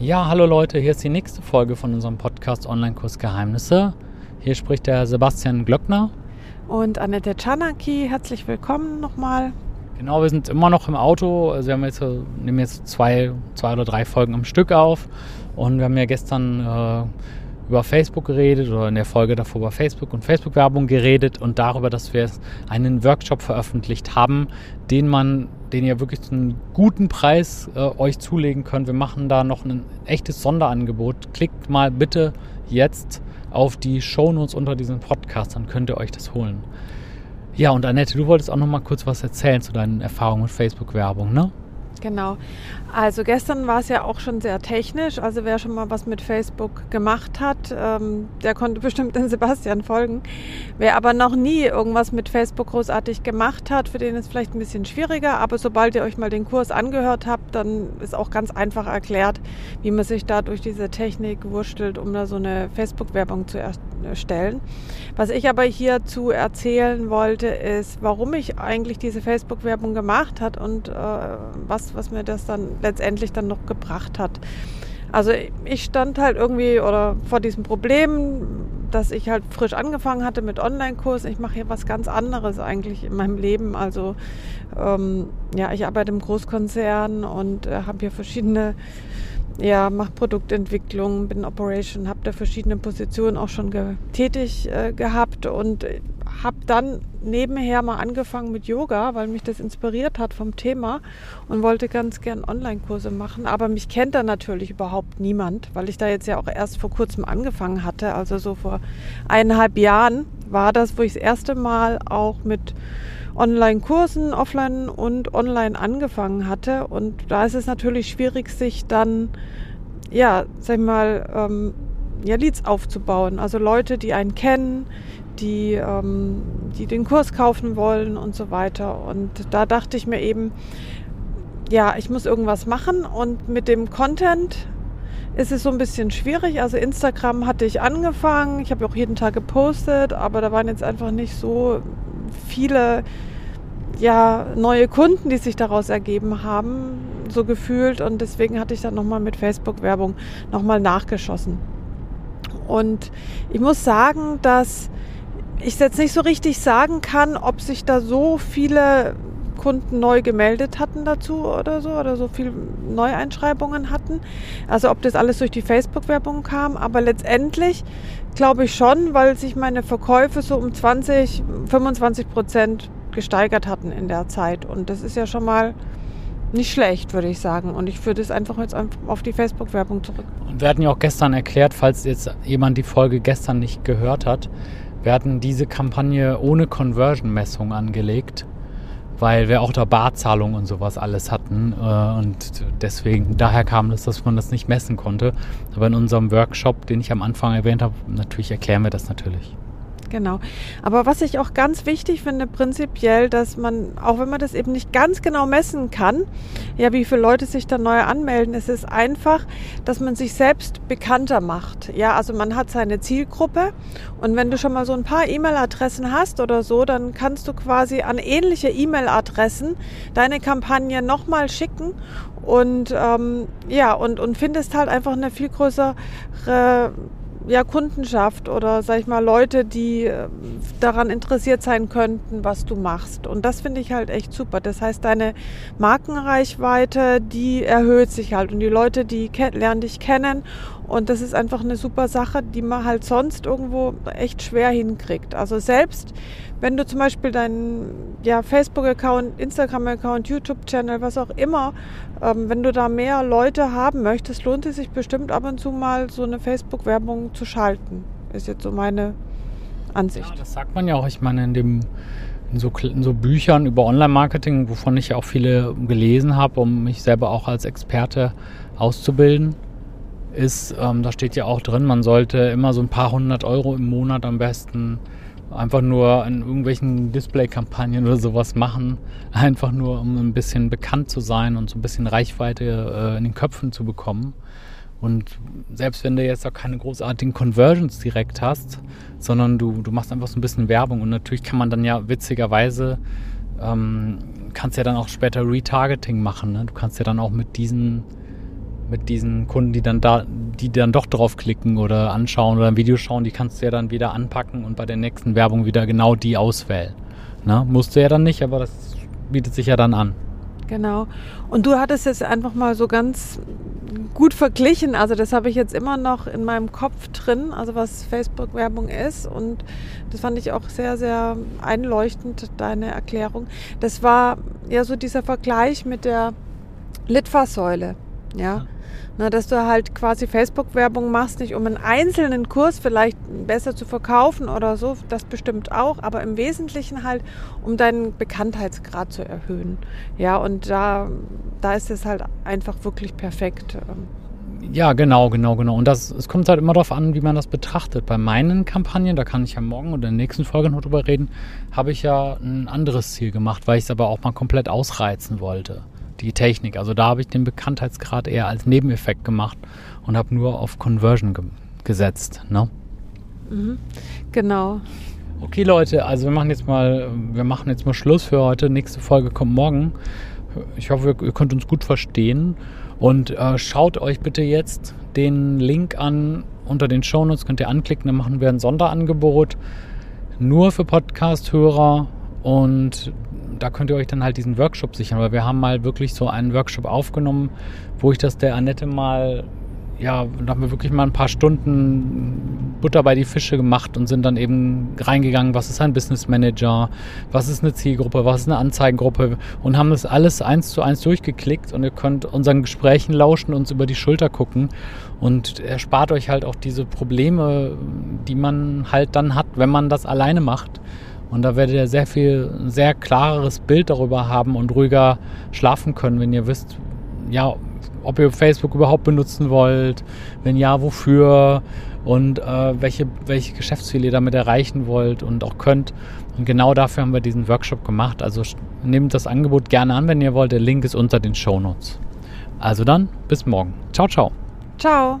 Ja, hallo Leute, hier ist die nächste Folge von unserem Podcast Online-Kurs Geheimnisse. Hier spricht der Sebastian Glöckner. Und Annette Czanaki, herzlich willkommen nochmal. Genau, wir sind immer noch im Auto. Also wir haben jetzt, nehmen jetzt zwei, zwei oder drei Folgen am Stück auf. Und wir haben ja gestern äh, über Facebook geredet oder in der Folge davor über Facebook und Facebook-Werbung geredet und darüber, dass wir einen Workshop veröffentlicht haben, den man, den ihr wirklich zu einem guten Preis äh, euch zulegen könnt. Wir machen da noch ein echtes Sonderangebot. Klickt mal bitte jetzt auf die Shownotes unter diesem Podcast, dann könnt ihr euch das holen. Ja, und Annette, du wolltest auch noch mal kurz was erzählen zu deinen Erfahrungen mit Facebook-Werbung, ne? Genau. Also gestern war es ja auch schon sehr technisch. Also wer schon mal was mit Facebook gemacht hat, ähm, der konnte bestimmt den Sebastian folgen. Wer aber noch nie irgendwas mit Facebook großartig gemacht hat, für den ist vielleicht ein bisschen schwieriger. Aber sobald ihr euch mal den Kurs angehört habt, dann ist auch ganz einfach erklärt, wie man sich da durch diese Technik wurstelt, um da so eine Facebook-Werbung zu erstellen. Was ich aber hierzu erzählen wollte, ist, warum ich eigentlich diese Facebook-Werbung gemacht hat und äh, was was, mir das dann letztendlich dann noch gebracht hat. Also ich stand halt irgendwie oder vor diesem Problem, dass ich halt frisch angefangen hatte mit Online-Kursen. Ich mache hier was ganz anderes eigentlich in meinem Leben. Also ähm, ja, ich arbeite im Großkonzern und äh, habe hier verschiedene, ja, mache Produktentwicklung, bin Operation, habe da verschiedene Positionen auch schon ge tätig äh, gehabt und habe dann nebenher mal angefangen mit Yoga, weil mich das inspiriert hat vom Thema und wollte ganz gern Online-Kurse machen. Aber mich kennt da natürlich überhaupt niemand, weil ich da jetzt ja auch erst vor kurzem angefangen hatte. Also so vor eineinhalb Jahren war das, wo ich das erste Mal auch mit Online-Kursen, offline und online angefangen hatte. Und da ist es natürlich schwierig, sich dann, ja, sag ich mal, ähm, ja, Leads aufzubauen. Also Leute, die einen kennen, die, ähm, die den Kurs kaufen wollen und so weiter. Und da dachte ich mir eben, ja, ich muss irgendwas machen und mit dem Content ist es so ein bisschen schwierig. Also Instagram hatte ich angefangen, ich habe auch jeden Tag gepostet, aber da waren jetzt einfach nicht so viele ja, neue Kunden, die sich daraus ergeben haben, so gefühlt. Und deswegen hatte ich dann nochmal mit Facebook-Werbung nochmal nachgeschossen. Und ich muss sagen, dass ich jetzt nicht so richtig sagen kann, ob sich da so viele Kunden neu gemeldet hatten dazu oder so oder so viele Neueinschreibungen hatten. Also ob das alles durch die Facebook-Werbung kam, aber letztendlich glaube ich schon, weil sich meine Verkäufe so um 20, 25 Prozent gesteigert hatten in der Zeit. Und das ist ja schon mal nicht schlecht, würde ich sagen. Und ich führe das einfach jetzt auf die Facebook-Werbung zurück. Und wir hatten ja auch gestern erklärt, falls jetzt jemand die Folge gestern nicht gehört hat, wir hatten diese Kampagne ohne Conversion-Messung angelegt, weil wir auch da Barzahlung und sowas alles hatten. Äh, und deswegen, daher kam es, dass man das nicht messen konnte. Aber in unserem Workshop, den ich am Anfang erwähnt habe, natürlich erklären wir das natürlich. Genau. Aber was ich auch ganz wichtig finde, prinzipiell, dass man, auch wenn man das eben nicht ganz genau messen kann, ja, wie viele Leute sich da neu anmelden, ist es einfach, dass man sich selbst bekannter macht. Ja, also man hat seine Zielgruppe und wenn du schon mal so ein paar E-Mail-Adressen hast oder so, dann kannst du quasi an ähnliche E-Mail-Adressen deine Kampagne nochmal schicken und ähm, ja, und, und findest halt einfach eine viel größere ja, Kundenschaft oder sag ich mal Leute, die äh, daran interessiert sein könnten, was du machst. Und das finde ich halt echt super. Das heißt, deine Markenreichweite, die erhöht sich halt und die Leute, die lernen dich kennen und das ist einfach eine super Sache, die man halt sonst irgendwo echt schwer hinkriegt. Also selbst wenn du zum Beispiel deinen ja, Facebook-Account, Instagram-Account, YouTube-Channel, was auch immer, ähm, wenn du da mehr Leute haben möchtest, lohnt es sich bestimmt ab und zu mal so eine Facebook-Werbung zu schalten. Ist jetzt so meine Ansicht. Ja, das sagt man ja auch. Ich meine, in dem in so, in so Büchern über Online-Marketing, wovon ich ja auch viele gelesen habe, um mich selber auch als Experte auszubilden, ist, ähm, da steht ja auch drin, man sollte immer so ein paar hundert Euro im Monat am besten einfach nur in irgendwelchen Display-Kampagnen oder sowas machen, einfach nur um ein bisschen bekannt zu sein und so ein bisschen Reichweite äh, in den Köpfen zu bekommen. Und selbst wenn du jetzt auch keine großartigen Conversions direkt hast, sondern du, du machst einfach so ein bisschen Werbung und natürlich kann man dann ja witzigerweise, ähm, kannst ja dann auch später Retargeting machen. Ne? Du kannst ja dann auch mit diesen mit diesen Kunden, die dann da, die dann doch draufklicken oder anschauen oder ein Video schauen, die kannst du ja dann wieder anpacken und bei der nächsten Werbung wieder genau die auswählen. Na, musst du ja dann nicht, aber das bietet sich ja dann an. Genau. Und du hattest es einfach mal so ganz gut verglichen. Also das habe ich jetzt immer noch in meinem Kopf drin, also was Facebook-Werbung ist. Und das fand ich auch sehr, sehr einleuchtend, deine Erklärung. Das war ja so dieser Vergleich mit der Litfaßsäule. Ja. Na, dass du halt quasi Facebook-Werbung machst, nicht um einen einzelnen Kurs vielleicht besser zu verkaufen oder so, das bestimmt auch, aber im Wesentlichen halt, um deinen Bekanntheitsgrad zu erhöhen. Ja, und da, da ist es halt einfach wirklich perfekt. Ja, genau, genau, genau. Und das, es kommt halt immer darauf an, wie man das betrachtet. Bei meinen Kampagnen, da kann ich ja morgen oder in der nächsten Folge noch drüber reden, habe ich ja ein anderes Ziel gemacht, weil ich es aber auch mal komplett ausreizen wollte die Technik. Also da habe ich den Bekanntheitsgrad eher als Nebeneffekt gemacht und habe nur auf Conversion ge gesetzt. Ne? Mhm. Genau. Okay, Leute, also wir machen jetzt mal, wir machen jetzt mal Schluss für heute. Nächste Folge kommt morgen. Ich hoffe, ihr könnt uns gut verstehen. Und äh, schaut euch bitte jetzt den Link an. Unter den Shownotes, könnt ihr anklicken, dann machen wir ein Sonderangebot. Nur für Podcast-Hörer. Und da könnt ihr euch dann halt diesen Workshop sichern, weil wir haben mal wirklich so einen Workshop aufgenommen, wo ich das der Annette mal, ja, da haben wir wirklich mal ein paar Stunden Butter bei die Fische gemacht und sind dann eben reingegangen, was ist ein Business Manager, was ist eine Zielgruppe, was ist eine Anzeigengruppe und haben das alles eins zu eins durchgeklickt und ihr könnt unseren Gesprächen lauschen, uns über die Schulter gucken und erspart euch halt auch diese Probleme, die man halt dann hat, wenn man das alleine macht und da werdet ihr sehr viel, sehr klareres Bild darüber haben und ruhiger schlafen können, wenn ihr wisst, ja, ob ihr Facebook überhaupt benutzen wollt, wenn ja, wofür und äh, welche, welche Geschäftsziele ihr damit erreichen wollt und auch könnt. Und genau dafür haben wir diesen Workshop gemacht. Also nehmt das Angebot gerne an, wenn ihr wollt. Der Link ist unter den Show Notes. Also dann, bis morgen. Ciao, ciao. Ciao.